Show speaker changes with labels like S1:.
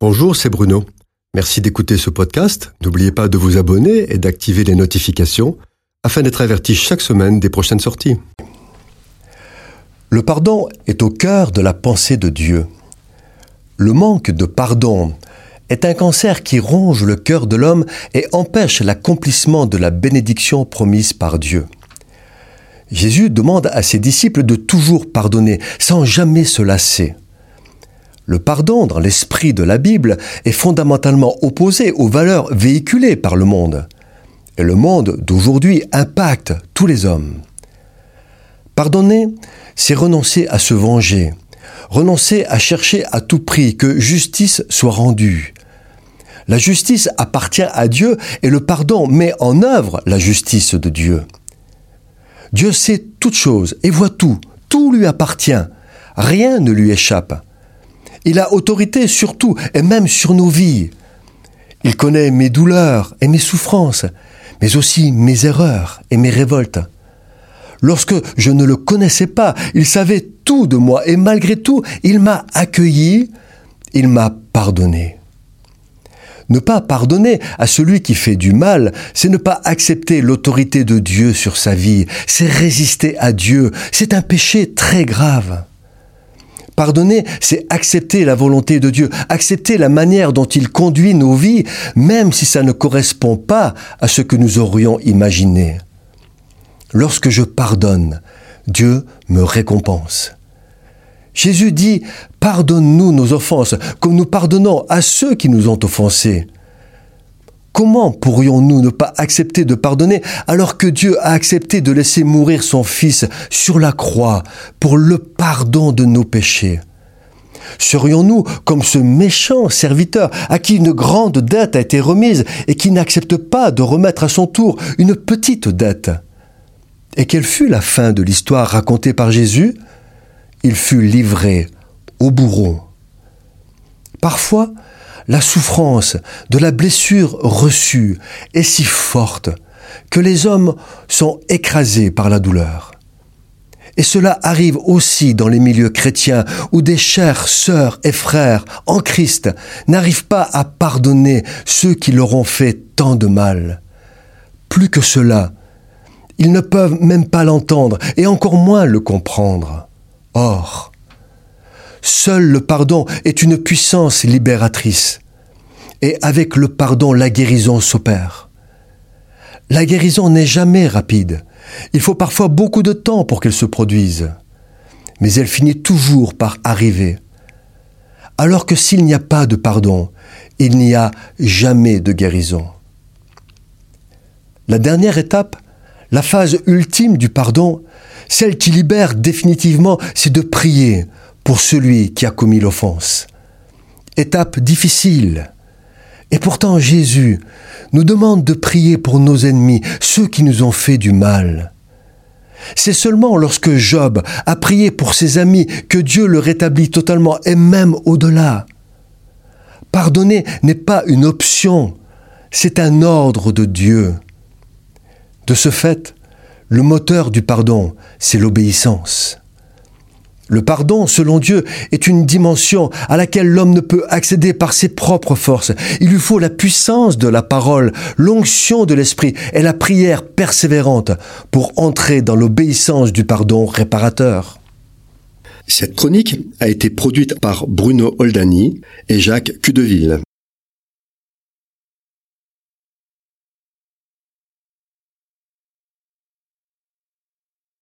S1: Bonjour, c'est Bruno. Merci d'écouter ce podcast. N'oubliez pas de vous abonner et d'activer les notifications afin d'être averti chaque semaine des prochaines sorties.
S2: Le pardon est au cœur de la pensée de Dieu. Le manque de pardon est un cancer qui ronge le cœur de l'homme et empêche l'accomplissement de la bénédiction promise par Dieu. Jésus demande à ses disciples de toujours pardonner sans jamais se lasser. Le pardon dans l'esprit de la Bible est fondamentalement opposé aux valeurs véhiculées par le monde. Et le monde d'aujourd'hui impacte tous les hommes. Pardonner, c'est renoncer à se venger, renoncer à chercher à tout prix que justice soit rendue. La justice appartient à Dieu et le pardon met en œuvre la justice de Dieu. Dieu sait toutes choses et voit tout, tout lui appartient, rien ne lui échappe. Il a autorité sur tout et même sur nos vies. Il connaît mes douleurs et mes souffrances, mais aussi mes erreurs et mes révoltes. Lorsque je ne le connaissais pas, il savait tout de moi et malgré tout, il m'a accueilli, il m'a pardonné. Ne pas pardonner à celui qui fait du mal, c'est ne pas accepter l'autorité de Dieu sur sa vie, c'est résister à Dieu, c'est un péché très grave. Pardonner, c'est accepter la volonté de Dieu, accepter la manière dont il conduit nos vies, même si ça ne correspond pas à ce que nous aurions imaginé. Lorsque je pardonne, Dieu me récompense. Jésus dit, pardonne-nous nos offenses, comme nous pardonnons à ceux qui nous ont offensés. Comment pourrions-nous ne pas accepter de pardonner alors que Dieu a accepté de laisser mourir son Fils sur la croix pour le pardon de nos péchés? Serions-nous comme ce méchant serviteur à qui une grande dette a été remise et qui n'accepte pas de remettre à son tour une petite dette? Et quelle fut la fin de l'histoire racontée par Jésus? Il fut livré au bourreau. Parfois, la souffrance de la blessure reçue est si forte que les hommes sont écrasés par la douleur. Et cela arrive aussi dans les milieux chrétiens où des chères sœurs et frères en Christ n'arrivent pas à pardonner ceux qui leur ont fait tant de mal. Plus que cela, ils ne peuvent même pas l'entendre et encore moins le comprendre. Or, Seul le pardon est une puissance libératrice. Et avec le pardon, la guérison s'opère. La guérison n'est jamais rapide. Il faut parfois beaucoup de temps pour qu'elle se produise. Mais elle finit toujours par arriver. Alors que s'il n'y a pas de pardon, il n'y a jamais de guérison. La dernière étape, la phase ultime du pardon, celle qui libère définitivement, c'est de prier pour celui qui a commis l'offense. Étape difficile. Et pourtant Jésus nous demande de prier pour nos ennemis, ceux qui nous ont fait du mal. C'est seulement lorsque Job a prié pour ses amis que Dieu le rétablit totalement et même au-delà. Pardonner n'est pas une option, c'est un ordre de Dieu. De ce fait, le moteur du pardon, c'est l'obéissance. Le pardon, selon Dieu, est une dimension à laquelle l'homme ne peut accéder par ses propres forces. Il lui faut la puissance de la parole, l'onction de l'esprit et la prière persévérante pour entrer dans l'obéissance du pardon réparateur.
S1: Cette chronique a été produite par Bruno Oldani et Jacques Cudeville.